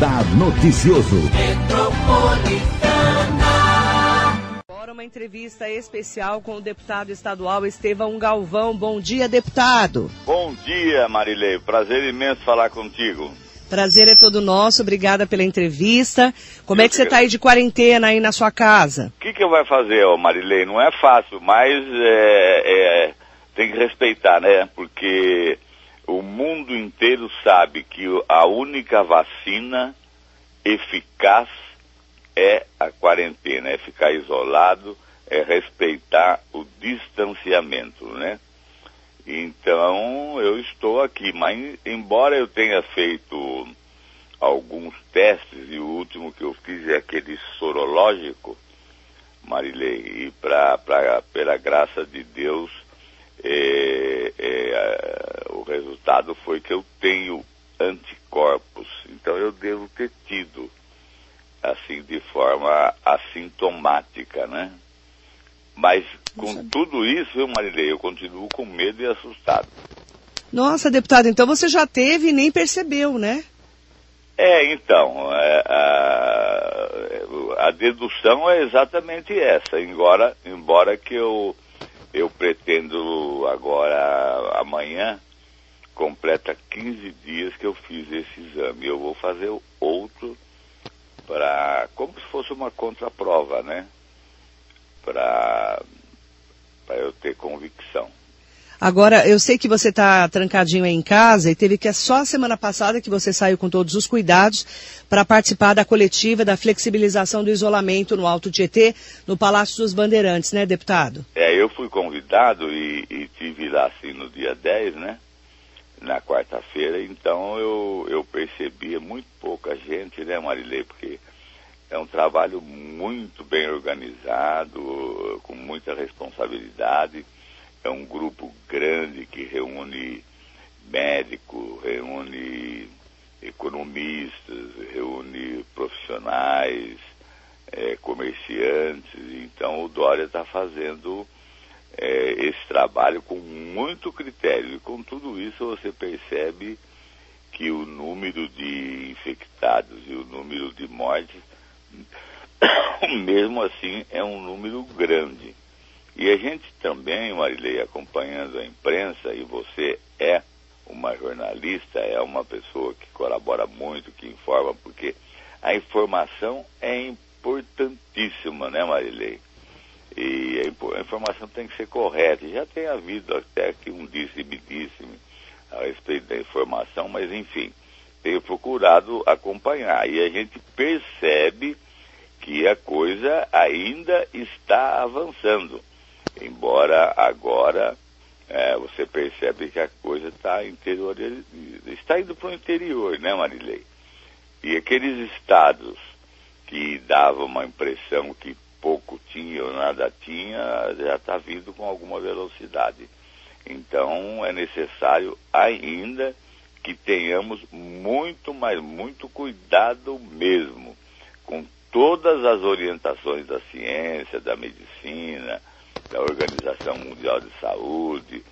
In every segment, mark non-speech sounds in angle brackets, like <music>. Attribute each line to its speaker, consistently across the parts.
Speaker 1: Radar Noticioso.
Speaker 2: Agora uma entrevista especial com o deputado estadual Estevão Galvão. Bom dia, deputado.
Speaker 3: Bom dia, Marilei. Prazer imenso falar contigo.
Speaker 2: Prazer é todo nosso. Obrigada pela entrevista. Como é que você está aí de quarentena aí na sua casa?
Speaker 3: O que, que eu vou fazer, ó, Marilei? Não é fácil, mas é, é, tem que respeitar, né? Porque o mundo inteiro sabe que a única vacina eficaz é a quarentena, é ficar isolado, é respeitar o distanciamento, né? Então eu estou aqui, mas embora eu tenha feito alguns testes e o último que eu fiz é aquele sorológico, Marilei, e pra, pra, pela graça de Deus é, é, resultado foi que eu tenho anticorpos, então eu devo ter tido, assim, de forma assintomática, né? Mas com tudo isso, Marilei, eu continuo com medo e assustado.
Speaker 2: Nossa, deputado, então você já teve e nem percebeu, né?
Speaker 3: É, então, é, a, a, dedução é exatamente essa, embora, embora que eu, eu pretendo agora, amanhã, completa 15 dias que eu fiz esse exame. Eu vou fazer outro para, como se fosse uma contraprova, né? Para eu ter convicção.
Speaker 2: Agora, eu sei que você está trancadinho aí em casa e teve que é só a semana passada que você saiu com todos os cuidados para participar da coletiva da flexibilização do isolamento no Alto Tietê, no Palácio dos Bandeirantes, né, deputado?
Speaker 3: É, eu fui convidado e, e tive lá assim no dia 10, né? Na quarta-feira, então eu, eu percebia muito pouca gente, né, Marilei? Porque é um trabalho muito bem organizado, com muita responsabilidade é um grupo grande que reúne médico, reúne economistas, reúne profissionais, é, comerciantes. Então o Dória está fazendo é, esse trabalho com muito critério. E com tudo isso você percebe que o número de infectados e o número de mortes, <coughs> mesmo assim, é um número grande. E a gente também, Marilei, acompanhando a imprensa, e você é uma jornalista, é uma pessoa que colabora muito, que informa, porque a informação é importantíssima, né, Marilei? E a informação tem que ser correta. Já tem havido até que um disse-me-disse-me a respeito da informação, mas enfim, tenho procurado acompanhar. E a gente percebe que a coisa ainda está avançando embora agora é, você percebe que a coisa está interior, está indo para o interior, né, Marilei? E aqueles estados que davam uma impressão que pouco tinha ou nada tinha, já está vindo com alguma velocidade. Então é necessário ainda que tenhamos muito, mas muito cuidado mesmo com todas as orientações da ciência, da medicina, da Organização Mundial de Saúde,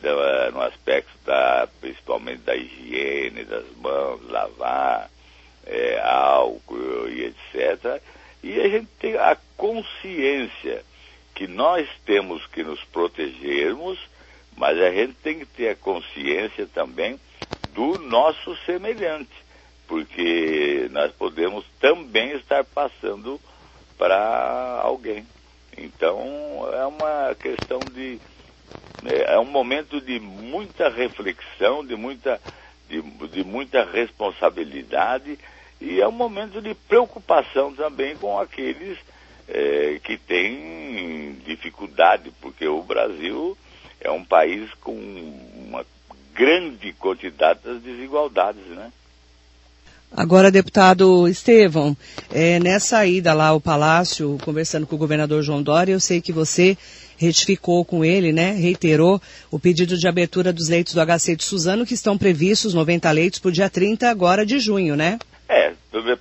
Speaker 3: da, no aspecto da, principalmente da higiene das mãos, lavar, é, álcool e etc. E a gente tem a consciência que nós temos que nos protegermos, mas a gente tem que ter a consciência também do nosso semelhante, porque nós podemos também estar passando para alguém. Então é uma questão de. É, é um momento de muita reflexão, de muita, de, de muita responsabilidade e é um momento de preocupação também com aqueles é, que têm dificuldade, porque o Brasil é um país com uma grande quantidade das desigualdades, né?
Speaker 2: Agora, deputado Estevão, é, nessa ida lá ao Palácio, conversando com o governador João Dória, eu sei que você retificou com ele, né, reiterou o pedido de abertura dos leitos do HC de Suzano, que estão previstos 90 leitos para o dia 30 agora de junho, né?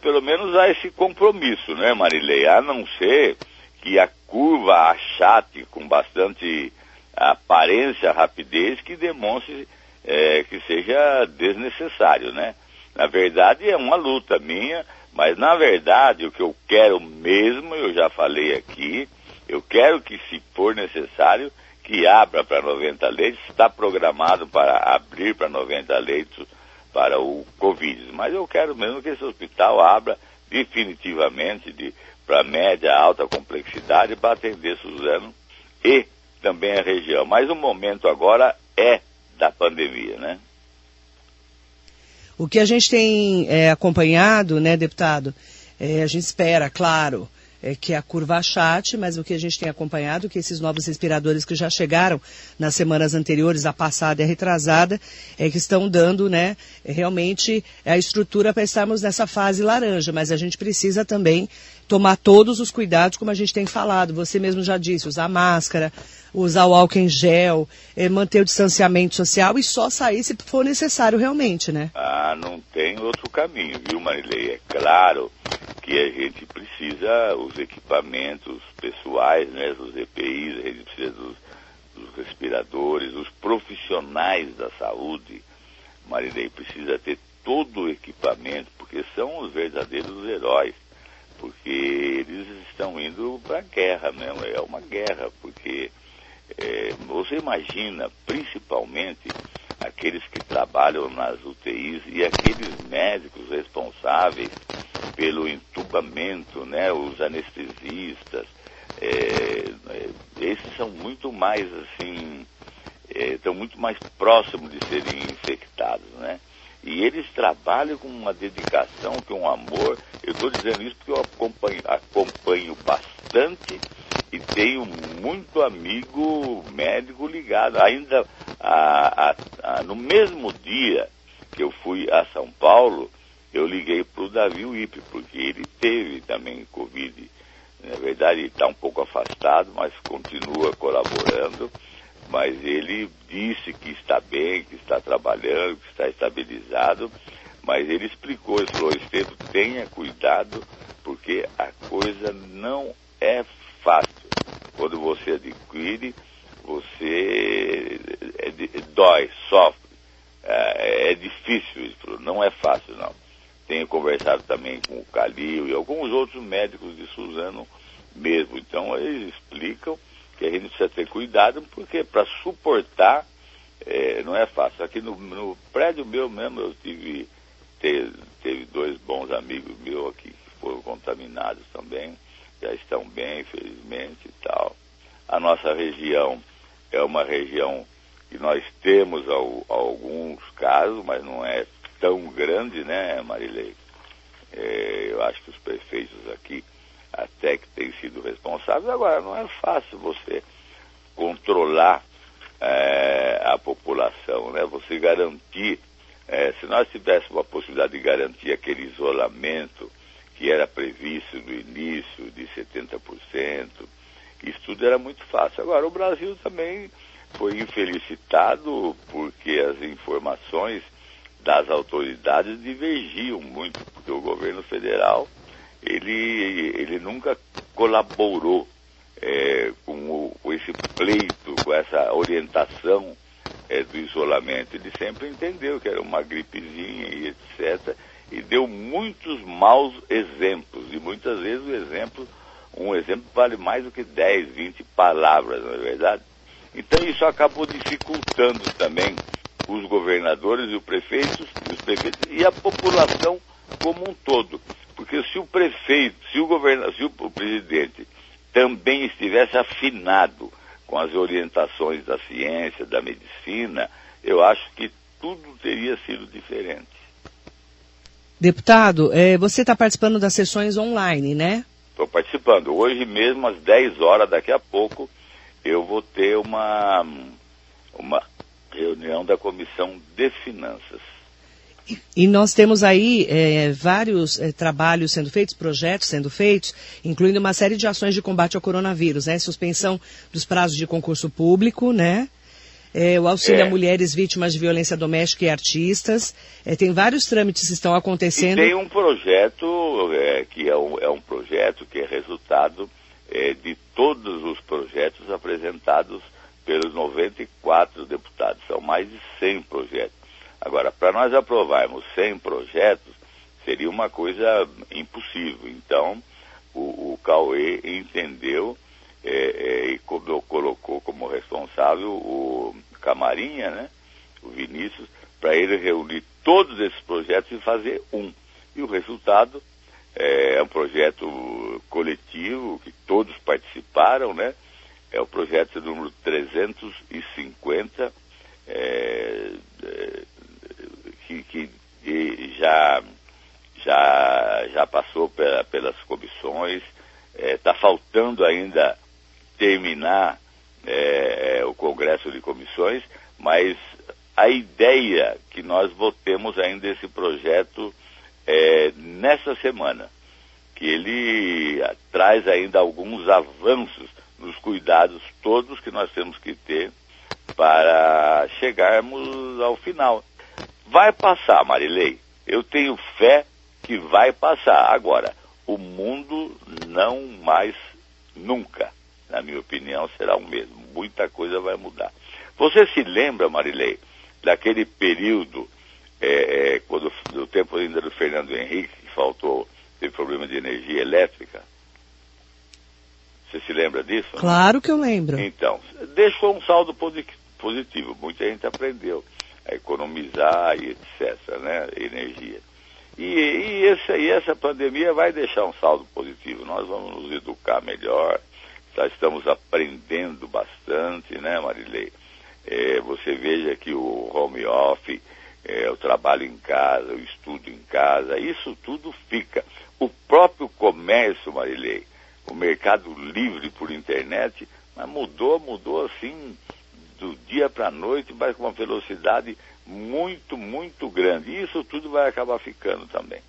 Speaker 3: Pelo menos há esse compromisso, né, Marilei? A não ser que a curva achate com bastante aparência, rapidez, que demonstre é, que seja desnecessário, né? Na verdade, é uma luta minha, mas na verdade o que eu quero mesmo, eu já falei aqui, eu quero que, se for necessário, que abra para 90 leitos, está programado para abrir para 90 leitos para o Covid. Mas eu quero mesmo que esse hospital abra definitivamente de, para média, alta complexidade para atender Suzano e também a região. Mas o momento agora é da pandemia, né?
Speaker 2: O que a gente tem é, acompanhado, né, deputado, é, a gente espera, claro, é, que a curva achate, mas o que a gente tem acompanhado, que esses novos respiradores que já chegaram nas semanas anteriores, a passada e a retrasada, é que estão dando, né, realmente a estrutura para estarmos nessa fase laranja, mas a gente precisa também tomar todos os cuidados, como a gente tem falado. Você mesmo já disse, usar máscara, usar o álcool em gel, é, manter o distanciamento social e só sair se for necessário realmente, né?
Speaker 3: Ah, não tem outro caminho, viu, Marilei? É claro que a gente precisa os equipamentos pessoais, né, os EPIs, a gente precisa dos, dos respiradores, os profissionais da saúde, Marilei, precisa ter todo o equipamento, porque são os verdadeiros heróis, porque eles estão indo para a guerra mesmo, é uma guerra, porque é, você imagina, principalmente, aqueles que trabalham nas UTIs e aqueles médicos responsáveis pelo entubamento, né, os anestesistas, é, é, esses são muito mais assim, é, estão muito mais próximos de serem infectados, né? E eles trabalham com uma dedicação, com um amor. Eu estou dizendo isso porque eu acompanho, acompanho bastante e tenho muito amigo médico ligado. Ainda a, a, a, no mesmo dia que eu fui a São Paulo, eu liguei para o Davi Wipe, porque ele teve também Covid. Na verdade, está um pouco afastado, mas continua colaborando. Mas ele disse que está bem, que está trabalhando, que está estabilizado. Mas ele explicou, ele falou, tenha cuidado, porque a coisa não é fácil. Quando você adquire, você é, dói, sofre. É, é difícil, não é fácil não. Tenho conversado também com o Calil e alguns outros médicos de Suzano mesmo. Então eles explicam que a gente precisa ter cuidado, porque para suportar é, não é fácil. Aqui no, no, prédio meu mesmo eu tive, teve, teve dois bons amigos meus aqui que foram contaminados também, já estão bem, felizmente e tal. A nossa região é uma região que nós temos ao, alguns casos, mas não é tão grande, né, Marilei? É, eu acho que os prefeitos aqui até que têm sido responsáveis. Agora, não é fácil você controlar é, a população, né? Você garantir, é, se nós tivéssemos a possibilidade de garantir aquele isolamento que era previsto no início de 70%, isso tudo era muito fácil. Agora, o Brasil também foi infelicitado porque as informações das autoridades divergiam muito, porque o governo federal ele, ele nunca colaborou é, com, o, com, esse pleito, com essa orientação é, do isolamento. Ele sempre entendeu que era uma gripezinha e etc. E deu muitos maus exemplos. E muitas vezes o exemplo, um exemplo vale mais do que 10, 20 palavras, não é verdade? Então isso acabou dificultando também os governadores e os prefeitos, os prefeitos e a população como um todo. Porque se o prefeito, se o governador, se o presidente também estivesse afinado com as orientações da ciência, da medicina, eu acho que tudo teria sido diferente.
Speaker 2: Deputado, é, você está participando das sessões online, né?
Speaker 3: Estou participando. Hoje mesmo, às 10 horas, daqui a pouco, eu vou ter uma, uma reunião da Comissão de Finanças.
Speaker 2: E nós temos aí é, vários é, trabalhos sendo feitos, projetos sendo feitos, incluindo uma série de ações de combate ao coronavírus, né? Suspensão dos prazos de concurso público, né? É, o auxílio a mulheres vítimas de violência doméstica e artistas. É, tem vários trâmites que estão acontecendo.
Speaker 3: E tem um projeto é, que é um, é um, projeto que é resultado é, de todos os projetos apresentados pelos 94 deputados. São mais de 100 projetos Agora, para nós aprovarmos 100 projetos, seria uma coisa impossível. Então, o, o Cauê entendeu é, é, e colocou como responsável o Camarinha, né, o Vinícius, para ele reunir todos esses projetos e fazer um. E o resultado é, é um projeto coletivo, que todos participaram, né? É o projeto número 350, é, é, que, que já, já, já passou pela, pelas comissões, está é, faltando ainda terminar é, é, o Congresso de Comissões, mas a ideia que nós votemos ainda esse projeto é, nessa semana, que ele traz ainda alguns avanços nos cuidados todos que nós temos que ter para chegarmos ao final. Vai passar, Marilei. Eu tenho fé que vai passar. Agora, o mundo não mais nunca, na minha opinião, será o mesmo. Muita coisa vai mudar. Você se lembra, Marilei, daquele período, é, é, quando, do tempo ainda do Fernando Henrique, que faltou, teve problema de energia elétrica? Você se lembra disso?
Speaker 2: Claro que eu lembro.
Speaker 3: Então, deixou um saldo positivo. Muita gente aprendeu a economizar e etc., né? Energia. E, e, esse, e essa pandemia vai deixar um saldo positivo. Nós vamos nos educar melhor, já estamos aprendendo bastante, né, Marilei? É, você veja que o home office, é, o trabalho em casa, o estudo em casa, isso tudo fica. O próprio comércio, Marilei, o mercado livre por internet, mas mudou, mudou assim do dia para a noite, mas com uma velocidade muito, muito grande. E isso tudo vai acabar ficando também.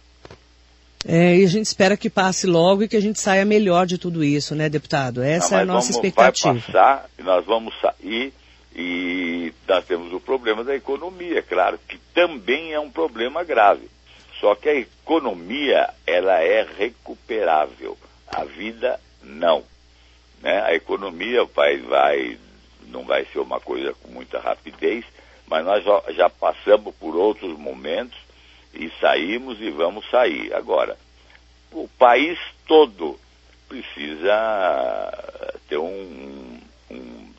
Speaker 2: É, e a gente espera que passe logo e que a gente saia melhor de tudo isso, né, deputado? Essa Não, é a nossa vamos, expectativa.
Speaker 3: Vai passar nós vamos sair e nós temos o problema da economia, claro, que também é um problema grave. Só que a economia, ela é recuperável. A vida, não. Né? A economia vai, vai, não vai ser uma coisa com muita rapidez, mas nós já, passamos por outros momentos e saímos e vamos sair. Agora, o país todo precisa ter um, um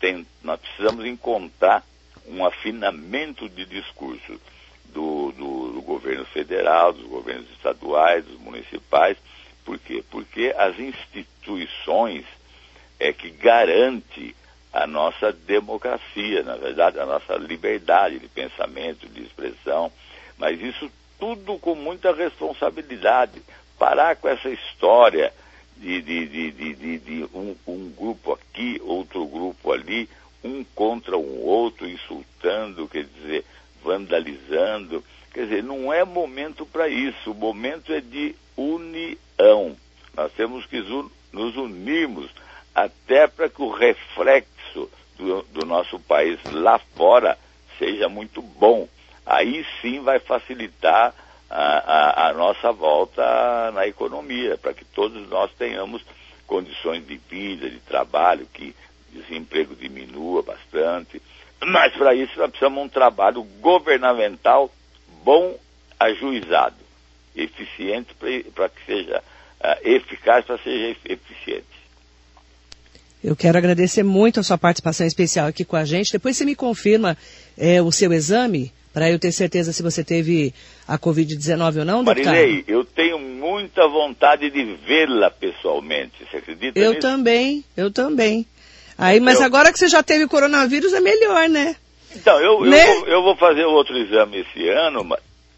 Speaker 3: tem, nós precisamos encontrar um afinamento de discurso do, do, do, governo federal, dos governos estaduais, dos municipais. Por quê? Porque as instituições é que garante a nossa democracia, na verdade, a nossa liberdade de pensamento, de expressão, mas isso tudo com muita responsabilidade. Parar com essa história de, de, de, de, de um, um, grupo aqui, outro grupo ali, um contra um outro, insultando, quer dizer, vandalizando. Quer dizer, não é momento para isso. O momento é de união. Nós temos que nos unirmos até para que o reflexo do, do nosso país lá fora seja muito bom. Aí sim vai facilitar a, a, a nossa volta na economia, para que todos nós tenhamos condições de vida, de trabalho, que desemprego diminua bastante. Mas para isso nós precisamos de um trabalho governamental bom, ajuizado, eficiente para que seja uh, eficaz, para seja eficiente.
Speaker 2: Eu quero agradecer muito a sua participação especial aqui com a gente. Depois você me confirma é, o seu exame para eu ter certeza se você teve a Covid-19 ou não,
Speaker 3: deputado? Marilei, eu tenho muita vontade de vê-la pessoalmente, você acredita
Speaker 2: Eu
Speaker 3: nisso?
Speaker 2: também, eu também. Aí, mas eu... agora que você já teve o coronavírus é melhor, né?
Speaker 3: Então, eu, né? eu, vou, eu vou fazer outro exame esse ano,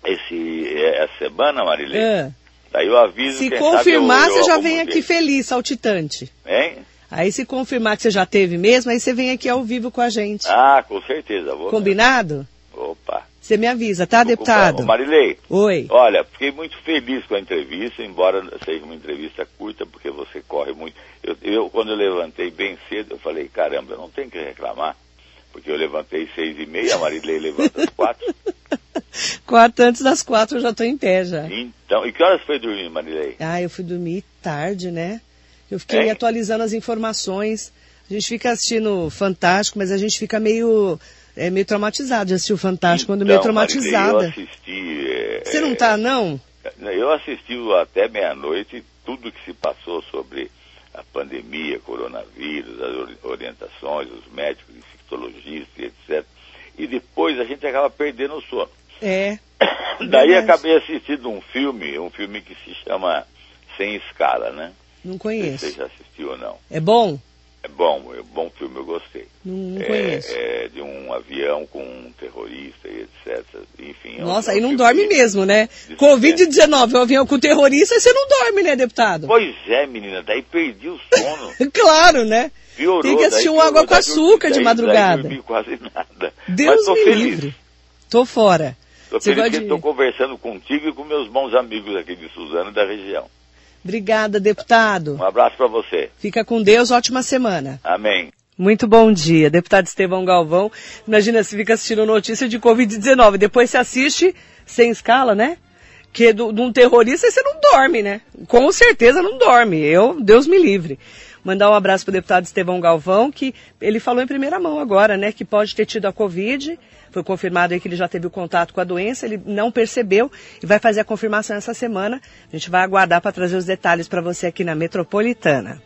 Speaker 3: esse, essa semana, Marilei. É. Daí eu aviso
Speaker 2: Se confirmar, eu você já vem aqui feliz, saltitante. Hein? Aí se confirmar que você já teve mesmo, aí você vem aqui ao vivo com a gente.
Speaker 3: Ah, com certeza. Vou
Speaker 2: Combinado?
Speaker 3: Opa.
Speaker 2: Você me avisa, tá, deputado?
Speaker 3: Marilei.
Speaker 2: Oi.
Speaker 3: Olha, fiquei muito feliz com a entrevista, embora seja uma entrevista curta, porque você corre muito. Eu, eu quando eu levantei bem cedo, eu falei, caramba, eu não tenho que reclamar, porque eu levantei seis e meia, a Marilei levanta às quatro. <laughs>
Speaker 2: quatro antes das quatro eu já estou em pé já.
Speaker 3: Então, e que horas foi dormir, Marilei?
Speaker 2: Ah, eu fui dormir tarde, né? Eu fiquei é. atualizando as informações. A gente fica assistindo Fantástico, mas a gente fica meio é, meio traumatizada. Já assistiu Fantástico quando meio
Speaker 3: Então,
Speaker 2: traumatizada.
Speaker 3: eu assisti. é,
Speaker 2: Você não tá, não?
Speaker 3: é, Eu assisti até meia-noite tudo que se passou sobre a pandemia, coronavírus, as ori- orientações, os médicos, infectologistas, e etc. E depois a gente acaba perdendo o sono.
Speaker 2: É. <coughs>
Speaker 3: Daí
Speaker 2: Verdade.
Speaker 3: acabei assistindo um filme, um filme que se chama Sem Escala, né?
Speaker 2: Não
Speaker 3: Não sei
Speaker 2: conheço.
Speaker 3: se você já assistiu ou não.
Speaker 2: É bom?
Speaker 3: É bom, é um bom filme, eu gostei.
Speaker 2: Não, não conheço.
Speaker 3: É, é de um avião com um terrorista e etc. Enfim. é um-
Speaker 2: Nossa,
Speaker 3: é um
Speaker 2: aí não dorme mesmo, né?
Speaker 3: de
Speaker 2: Covid-19, o avião com terrorista, você não dorme, né, deputado?
Speaker 3: Pois é, menina, daí perdi o sono. <laughs>
Speaker 2: Claro, né?
Speaker 3: Piorou,
Speaker 2: Tem que assistir
Speaker 3: daí
Speaker 2: um água com
Speaker 3: daí
Speaker 2: açúcar de
Speaker 3: daí-
Speaker 2: madrugada.
Speaker 3: Daí dormi quase nada.
Speaker 2: Deus
Speaker 3: Mas tô
Speaker 2: me
Speaker 3: feliz.
Speaker 2: livre. Tô fora.
Speaker 3: Tô
Speaker 2: Você
Speaker 3: feliz
Speaker 2: gosta
Speaker 3: que
Speaker 2: de-
Speaker 3: estou conversando contigo e com meus bons amigos aqui de Suzano e da região.
Speaker 2: Obrigada, deputado.
Speaker 3: Um abraço para você.
Speaker 2: Fica com Deus, ótima semana.
Speaker 3: Amém.
Speaker 2: Muito bom dia, deputado Estevão Galvão. Imagina se fica assistindo notícia de Covid-19, depois você assiste sem escala, né? Que do- de um terrorista você não dorme, né? Com certeza não dorme. Eu, Deus me livre. Mandar um abraço para o deputado Estevão Galvão, que ele falou em primeira mão agora, né? Que pode ter tido a Covid. Foi confirmado aí que ele já teve o contato com a doença, ele não percebeu e vai fazer a confirmação essa semana. A gente vai aguardar para trazer os detalhes para você aqui na Metropolitana.